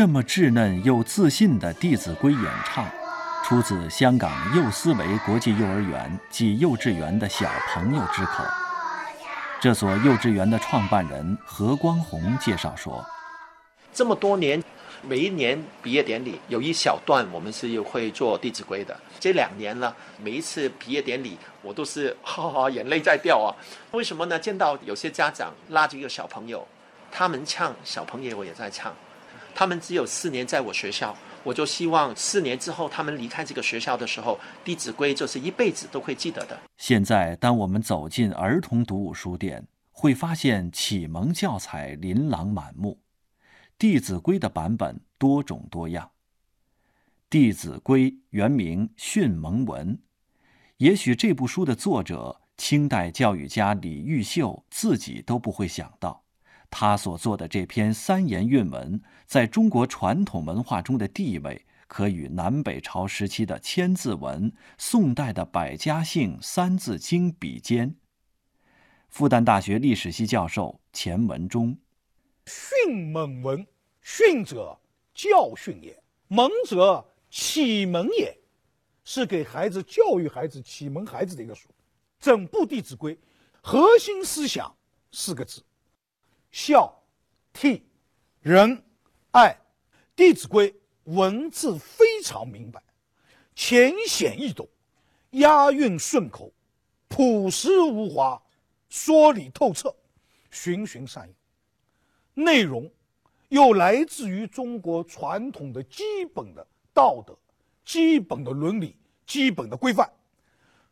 这么稚嫩又自信的《弟子规》演唱，出自香港幼思维国际幼儿园及幼稚园的小朋友之口。这所幼稚园的创办人何光宏介绍说：“这么多年，每一年毕业典礼有一小段，我们是会做《弟子规》的。这两年呢，每一次毕业典礼，我都是哈哈眼泪在掉啊。为什么呢？见到有些家长拉着一个小朋友，他们唱，小朋友我也在唱。”他们只有四年在我学校，我就希望四年之后他们离开这个学校的时候，《弟子规》就是一辈子都会记得的。现在，当我们走进儿童读物书店，会发现启蒙教材琳琅满目，《弟子规》的版本多种多样。《弟子规》原名《训蒙文》，也许这部书的作者清代教育家李毓秀自己都不会想到。他所做的这篇三言韵文，在中国传统文化中的地位，可与南北朝时期的《千字文》、宋代的《百家姓》《三字经》比肩。复旦大学历史系教授钱文忠：训蒙文，训者教训也，蒙者启蒙也，是给孩子教育孩子、启蒙孩子的一个书。整部《弟子规》，核心思想四个字。孝、悌、仁、爱，《弟子规》文字非常明白，浅显易懂，押韵顺口，朴实无华，说理透彻，循循善诱。内容又来自于中国传统的基本的道德、基本的伦理、基本的规范，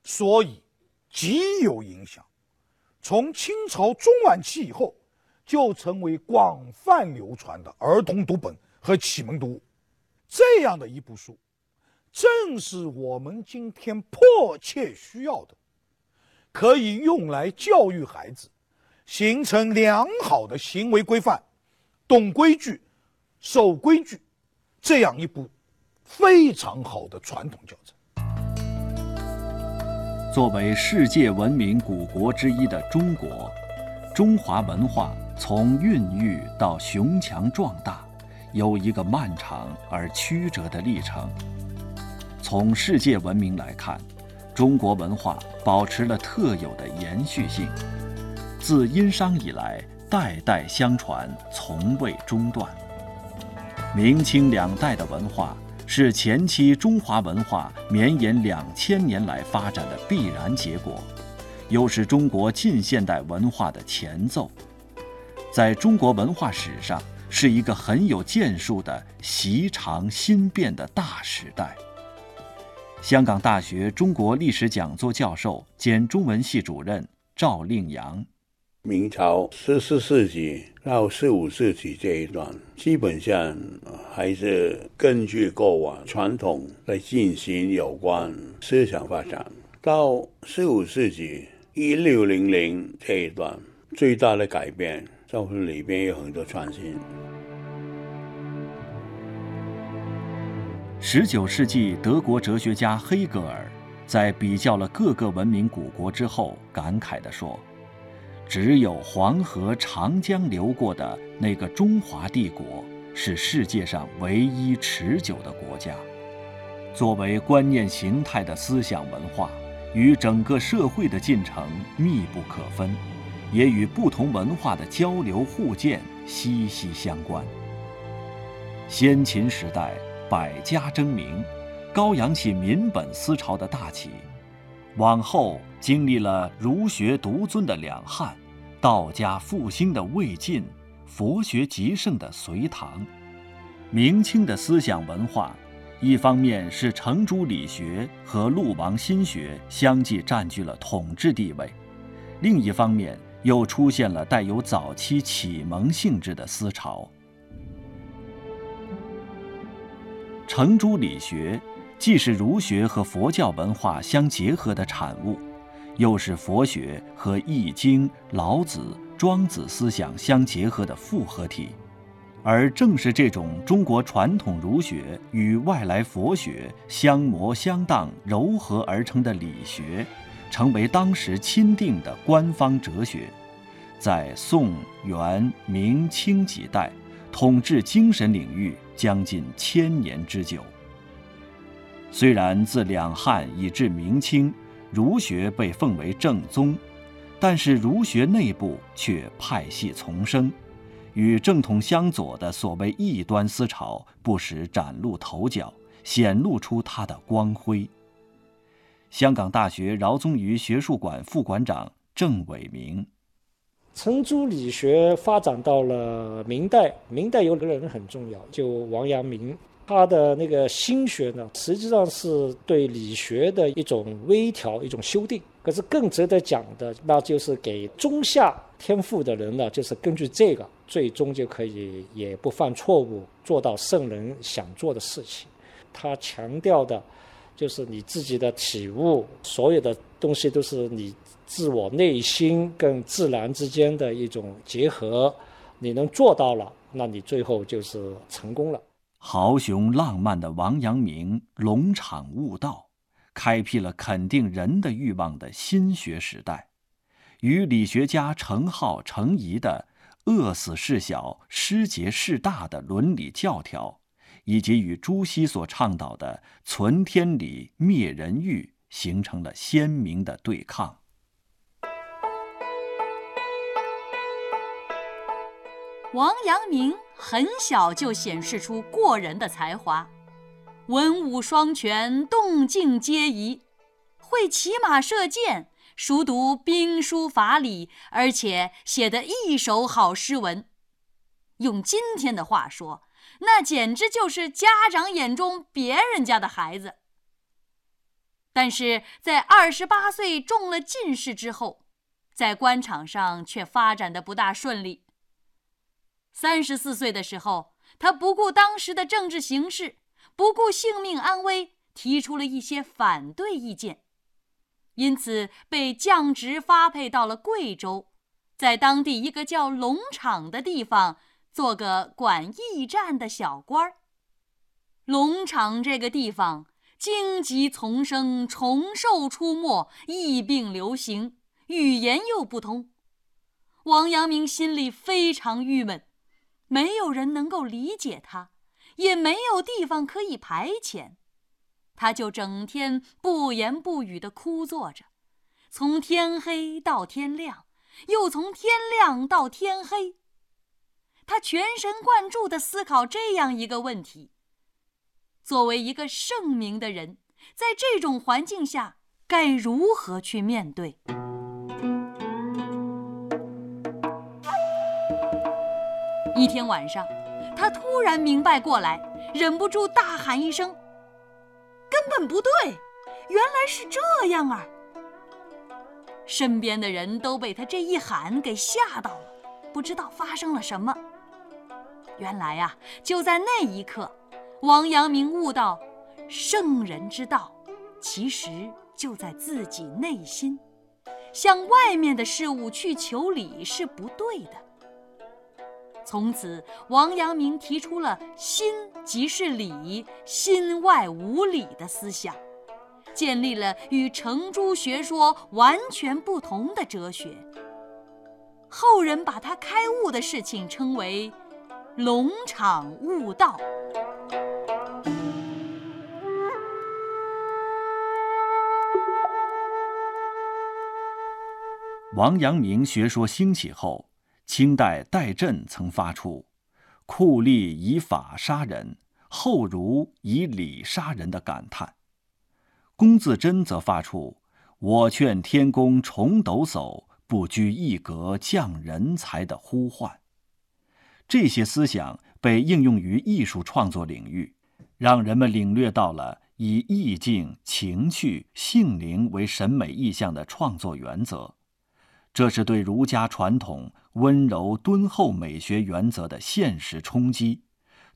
所以极有影响。从清朝中晚期以后。就成为广泛流传的儿童读本和启蒙读物，这样的一部书，正是我们今天迫切需要的，可以用来教育孩子，形成良好的行为规范，懂规矩，守规矩，这样一部非常好的传统教材。作为世界文明古国之一的中国，中华文化。从孕育到雄强壮大，有一个漫长而曲折的历程。从世界文明来看，中国文化保持了特有的延续性，自殷商以来代代相传，从未中断。明清两代的文化是前期中华文化绵延两千年来发展的必然结果，又是中国近现代文化的前奏。在中国文化史上，是一个很有建树的习常新变的大时代。香港大学中国历史讲座教授兼中文系主任赵令阳：明朝十四世纪到十五世纪这一段，基本上还是根据过往传统来进行有关思想发展。到十五世纪一六零零这一段，最大的改变。教会里边有很多创新。十九世纪，德国哲学家黑格尔在比较了各个文明古国之后，感慨地说：“只有黄河、长江流过的那个中华帝国，是世界上唯一持久的国家。作为观念形态的思想文化，与整个社会的进程密不可分。”也与不同文化的交流互鉴息息相关。先秦时代百家争鸣，高扬起民本思潮的大旗；往后经历了儒学独尊的两汉，道家复兴的魏晋，佛学极盛的隋唐。明清的思想文化，一方面是程朱理学和陆王心学相继占据了统治地位，另一方面。又出现了带有早期启蒙性质的思潮。程朱理学既是儒学和佛教文化相结合的产物，又是佛学和易经、老子、庄子思想相结合的复合体。而正是这种中国传统儒学与外来佛学相磨相当、糅合而成的理学。成为当时钦定的官方哲学，在宋、元、明清几代，统治精神领域将近千年之久。虽然自两汉以至明清，儒学被奉为正宗，但是儒学内部却派系丛生，与正统相左的所谓异端思潮不时崭露头角，显露出它的光辉。香港大学饶宗颐学术馆副馆长郑伟明：程朱理学发展到了明代，明代有个人很重要，就王阳明。他的那个心学呢，实际上是对理学的一种微调、一种修订。可是更值得讲的，那就是给中下天赋的人呢，就是根据这个，最终就可以也不犯错误，做到圣人想做的事情。他强调的，就是你自己的体悟，所有的东西都是你自我内心跟自然之间的一种结合。你能做到了，那你最后就是成功了。豪雄浪漫的王阳明龙场悟道，开辟了肯定人的欲望的新学时代，与理学家程颢、程颐的“饿死事小，失节事大”的伦理教条，以及与朱熹所倡导的“存天理，灭人欲”，形成了鲜明的对抗。王阳明很小就显示出过人的才华，文武双全，动静皆宜，会骑马射箭，熟读兵书法理，而且写得一手好诗文。用今天的话说，那简直就是家长眼中别人家的孩子。但是在二十八岁中了进士之后，在官场上却发展的不大顺利。三十四岁的时候，他不顾当时的政治形势，不顾性命安危，提出了一些反对意见，因此被降职发配到了贵州，在当地一个叫龙场的地方做个管驿站的小官儿。龙场这个地方，荆棘丛生，虫兽出没，疫病流行，语言又不通，王阳明心里非常郁闷。没有人能够理解他，也没有地方可以排遣，他就整天不言不语地枯坐着，从天黑到天亮，又从天亮到天黑。他全神贯注地思考这样一个问题：作为一个圣明的人，在这种环境下该如何去面对？一天晚上，他突然明白过来，忍不住大喊一声：“根本不对，原来是这样啊！”身边的人都被他这一喊给吓到了，不知道发生了什么。原来呀，就在那一刻，王阳明悟到，圣人之道，其实就在自己内心，向外面的事物去求理是不对的。从此，王阳明提出了“心即是理，心外无理”的思想，建立了与程朱学说完全不同的哲学。后人把他开悟的事情称为“龙场悟道”。王阳明学说兴起后。清代戴震曾发出“酷吏以法杀人，后儒以礼杀人”的感叹；龚自珍则发出“我劝天公重抖擞，不拘一格降人才”的呼唤。这些思想被应用于艺术创作领域，让人们领略到了以意境、情趣、性灵为审美意象的创作原则。这是对儒家传统温柔敦厚美学原则的现实冲击，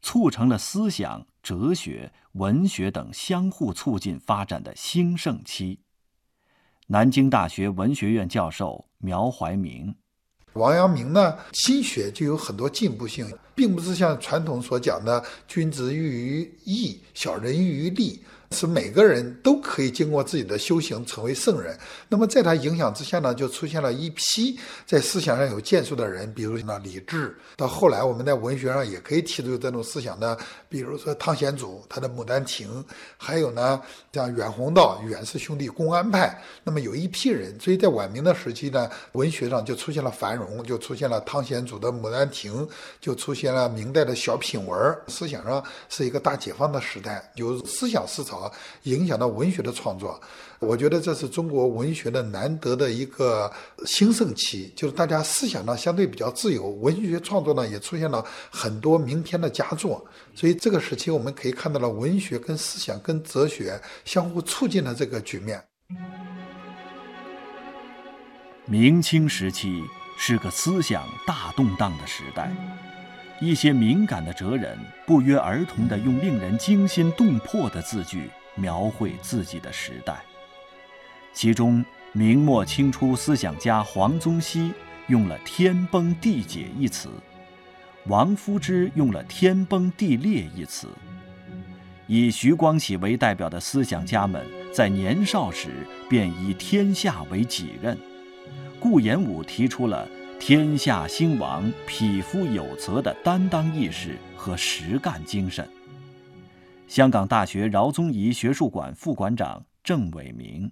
促成了思想、哲学、文学等相互促进发展的兴盛期。南京大学文学院教授苗怀明，王阳明呢，心学就有很多进步性。并不是像传统所讲的“君子喻于义，小人喻于利”。是每个人都可以经过自己的修行成为圣人。那么在他影响之下呢，就出现了一批在思想上有建树的人，比如呢李治。到后来我们在文学上也可以提出这种思想的，比如说汤显祖他的《牡丹亭》，还有呢像袁宏道、袁氏兄弟公安派。那么有一批人，所以在晚明的时期呢，文学上就出现了繁荣，就出现了汤显祖的《牡丹亭》，就出现了明代的小品文。思想上是一个大解放的时代，有思想思潮。影响到文学的创作，我觉得这是中国文学的难得的一个兴盛期，就是大家思想呢相对比较自由，文学创作呢也出现了很多名篇的佳作，所以这个时期我们可以看到了文学跟思想跟哲学相互促进的这个局面。明清时期是个思想大动荡的时代。一些敏感的哲人不约而同地用令人惊心动魄的字句描绘自己的时代。其中，明末清初思想家黄宗羲用了“天崩地解”一词，王夫之用了“天崩地裂”一词。以徐光启为代表的思想家们在年少时便以天下为己任。顾炎武提出了。天下兴亡，匹夫有责的担当意识和实干精神。香港大学饶宗颐学术馆副馆长郑伟明：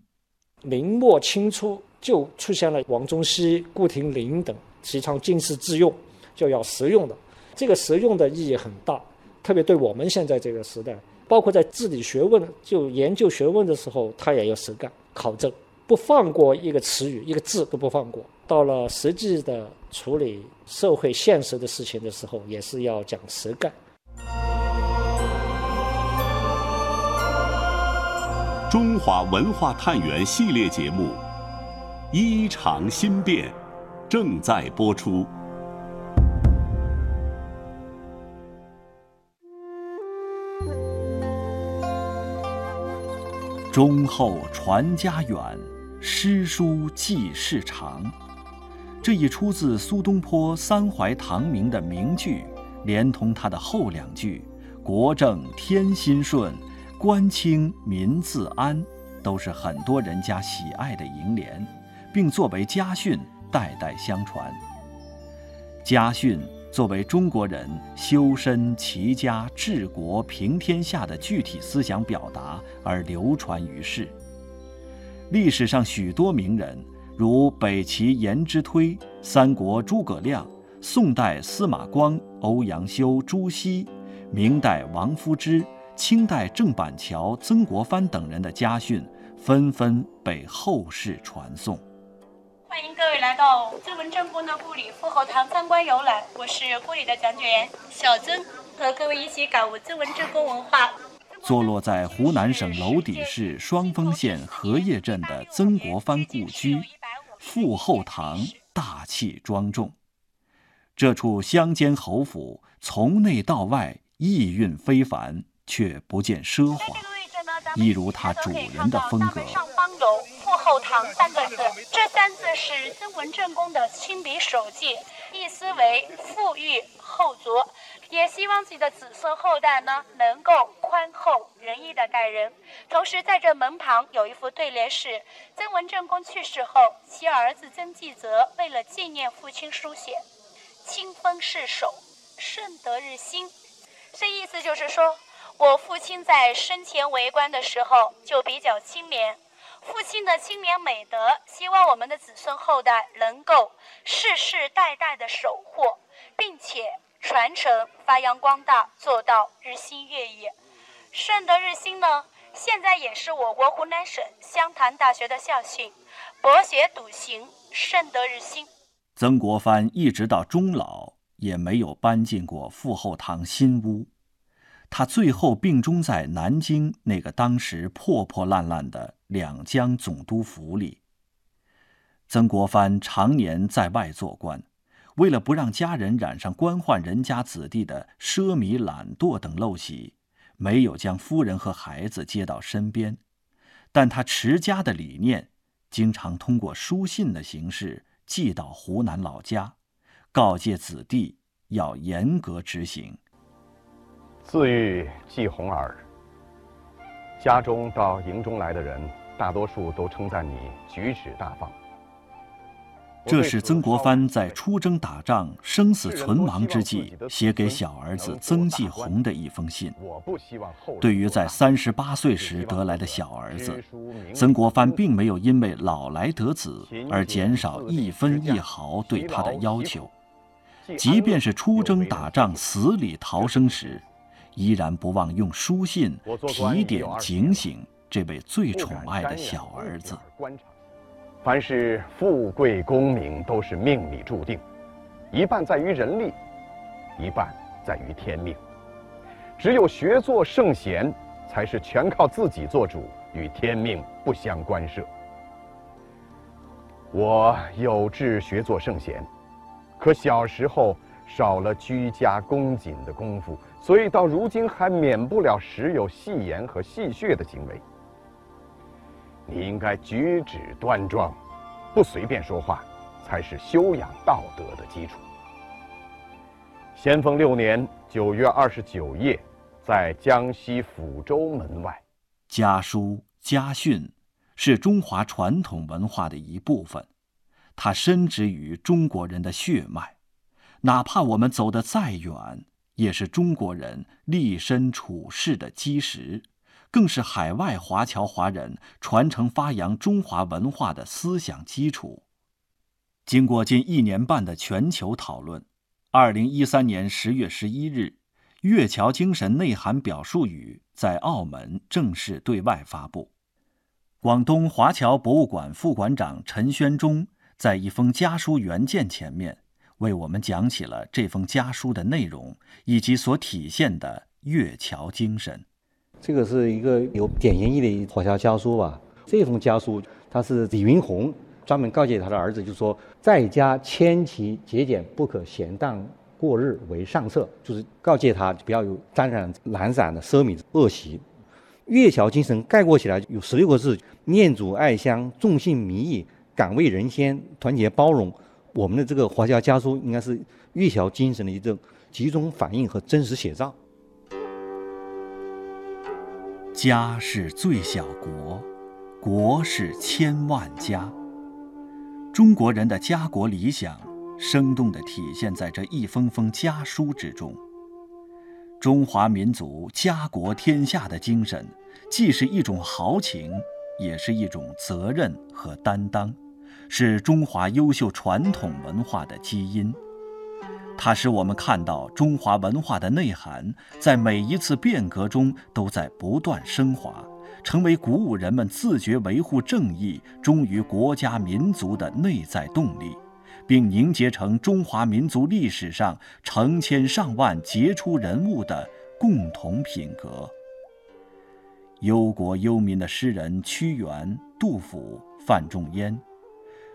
明末清初就出现了王宗羲、顾亭林等提倡经世致用，就要实用的。这个实用的意义很大，特别对我们现在这个时代，包括在治理学问、就研究学问的时候，他也要实干考证。不放过一个词语，一个字都不放过。到了实际的处理社会现实的事情的时候，也是要讲实干。中华文化探源系列节目《衣裳新变》正在播出。忠厚传家远。诗书记事长，这一出自苏东坡三怀唐明的名句，连同他的后两句“国正天心顺，官清民自安”，都是很多人家喜爱的楹联，并作为家训代代相传。家训作为中国人修身齐家治国平天下的具体思想表达而流传于世。历史上许多名人，如北齐颜之推、三国诸葛亮、宋代司马光、欧阳修、朱熹、明代王夫之、清代郑板桥、曾国藩等人的家训，纷纷被后世传颂。欢迎各位来到曾文正公的故里富后堂参观游览，我是故里的讲解员小曾，和各位一起感悟曾文正公文化。坐落在湖南省娄底市双峰县荷叶镇的曾国藩故居，富后堂大气庄重。这处乡间侯府从内到外意蕴非凡，却不见奢华，一如他主人的风格。上方有“富后堂”三个字，这三字是曾文正公的亲笔手迹，意思为富裕后足。也希望自己的子孙后代呢，能够宽厚仁义的待人。同时，在这门旁有一副对联是：曾文正公去世后，其儿子曾纪泽为了纪念父亲书写“清风逝手，顺德日新”。这意思就是说，我父亲在生前为官的时候就比较清廉，父亲的清廉美德，希望我们的子孙后代能够世世代代的守护，并且。传承、发扬光大，做到日新月异。顺德日新呢，现在也是我国湖南省湘潭大学的校训：“博学笃行，顺德日新。”曾国藩一直到终老也没有搬进过富后堂新屋，他最后病终在南京那个当时破破烂烂的两江总督府里。曾国藩常年在外做官。为了不让家人染上官宦人家子弟的奢靡懒惰等陋习，没有将夫人和孩子接到身边，但他持家的理念，经常通过书信的形式寄到湖南老家，告诫子弟要严格执行。自喻季红儿，家中到营中来的人，大多数都称赞你举止大方。这是曾国藩在出征打仗、生死存亡之际写给小儿子曾纪红的一封信。对于在三十八岁时得来的小儿子，曾国藩并没有因为老来得子而减少一分一毫对他的要求。即便是出征打仗、死里逃生时，依然不忘用书信提点警醒这位最宠爱的小儿子。凡是富贵功名都是命里注定，一半在于人力，一半在于天命。只有学做圣贤，才是全靠自己做主，与天命不相关涉。我有志学做圣贤，可小时候少了居家恭谨的功夫，所以到如今还免不了时有戏言和戏谑的行为。你应该举止端庄，不随便说话，才是修养道德的基础。咸丰六年九月二十九夜，在江西抚州门外，家书家训是中华传统文化的一部分，它深植于中国人的血脉，哪怕我们走得再远，也是中国人立身处世的基石。更是海外华侨华人传承发扬中华文化的思想基础。经过近一年半的全球讨论，二零一三年十月十一日，《粤侨精神内涵表述语》在澳门正式对外发布。广东华侨博物馆副馆长陈宣忠在一封家书原件前面，为我们讲起了这封家书的内容以及所体现的粤侨精神。这个是一个有典型意义的华侨家书吧？这封家书，他是李云宏专门告诫他的儿子，就说在家谦齐节俭，不可闲荡过日为上策，就是告诫他不要有沾染懒散的奢靡恶习。粤侨精神概括起来有十六个字：念祖爱乡，重信民义，敢为人先，团结包容。我们的这个华侨家书应该是粤侨精神的一种集中反映和真实写照。家是最小国，国是千万家。中国人的家国理想，生动地体现在这一封封家书之中。中华民族家国天下的精神，既是一种豪情，也是一种责任和担当，是中华优秀传统文化的基因。它使我们看到中华文化的内涵，在每一次变革中都在不断升华，成为鼓舞人们自觉维护正义、忠于国家民族的内在动力，并凝结成中华民族历史上成千上万杰出人物的共同品格。忧国忧民的诗人屈原、杜甫、范仲淹，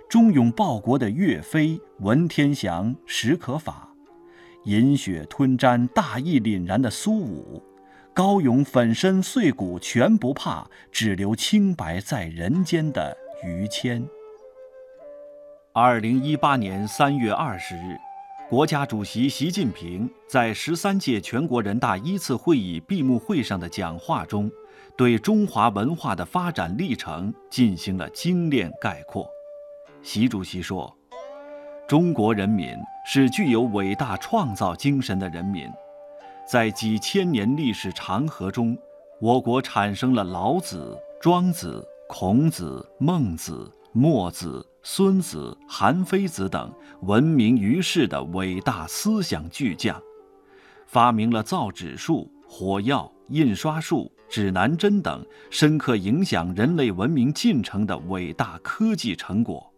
忠勇报国的岳飞、文天祥、史可法。饮血吞毡、大义凛然的苏武，高勇粉身碎骨全不怕，只留清白在人间的于谦。二零一八年三月二十日，国家主席习近平在十三届全国人大一次会议闭幕会上的讲话中，对中华文化的发展历程进行了精炼概括。习主席说。中国人民是具有伟大创造精神的人民，在几千年历史长河中，我国产生了老子、庄子、孔子、孟子、墨子、孙子、韩非子等闻名于世的伟大思想巨匠，发明了造纸术、火药、印刷术、指南针等深刻影响人类文明进程的伟大科技成果。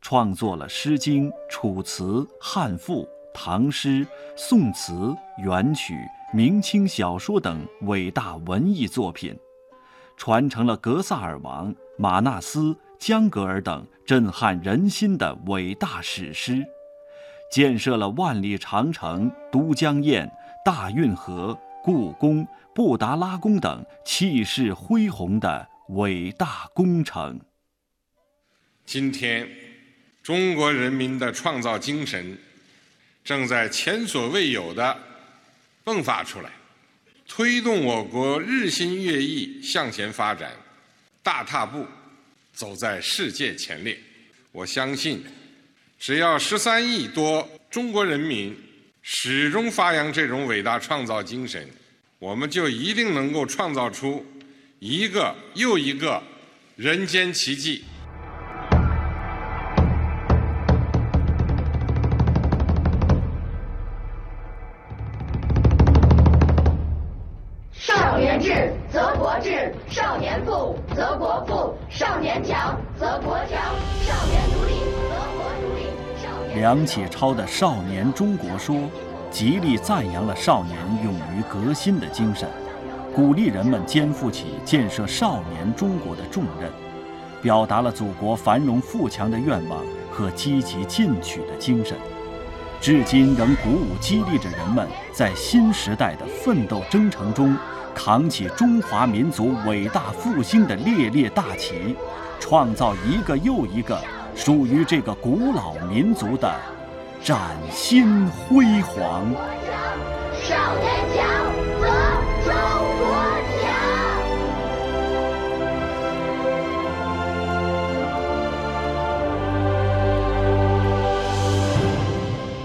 创作了《诗经》《楚辞》《汉赋》《唐诗》《宋词》《元曲》明清小说等伟大文艺作品，传承了格萨尔王、马纳斯、江格尔等震撼人心的伟大史诗，建设了万里长城、都江堰、大运河、故宫、布达拉宫等气势恢宏的伟大工程。今天。中国人民的创造精神正在前所未有的迸发出来，推动我国日新月异向前发展，大踏步走在世界前列。我相信，只要十三亿多中国人民始终发扬这种伟大创造精神，我们就一定能够创造出一个又一个人间奇迹。少年强则国强，少年独立则国独立。少梁启超的《少年中国说》，极力赞扬了少年勇于革新的精神，鼓励人们肩负起建设少年中国的重任，表达了祖国繁荣富强的愿望和积极进取的精神，至今仍鼓舞激励着人们在新时代的奋斗征程中，扛起中华民族伟大复兴的烈烈大旗，创造一个又一个属于这个古老民族的崭新辉煌。少年强则中国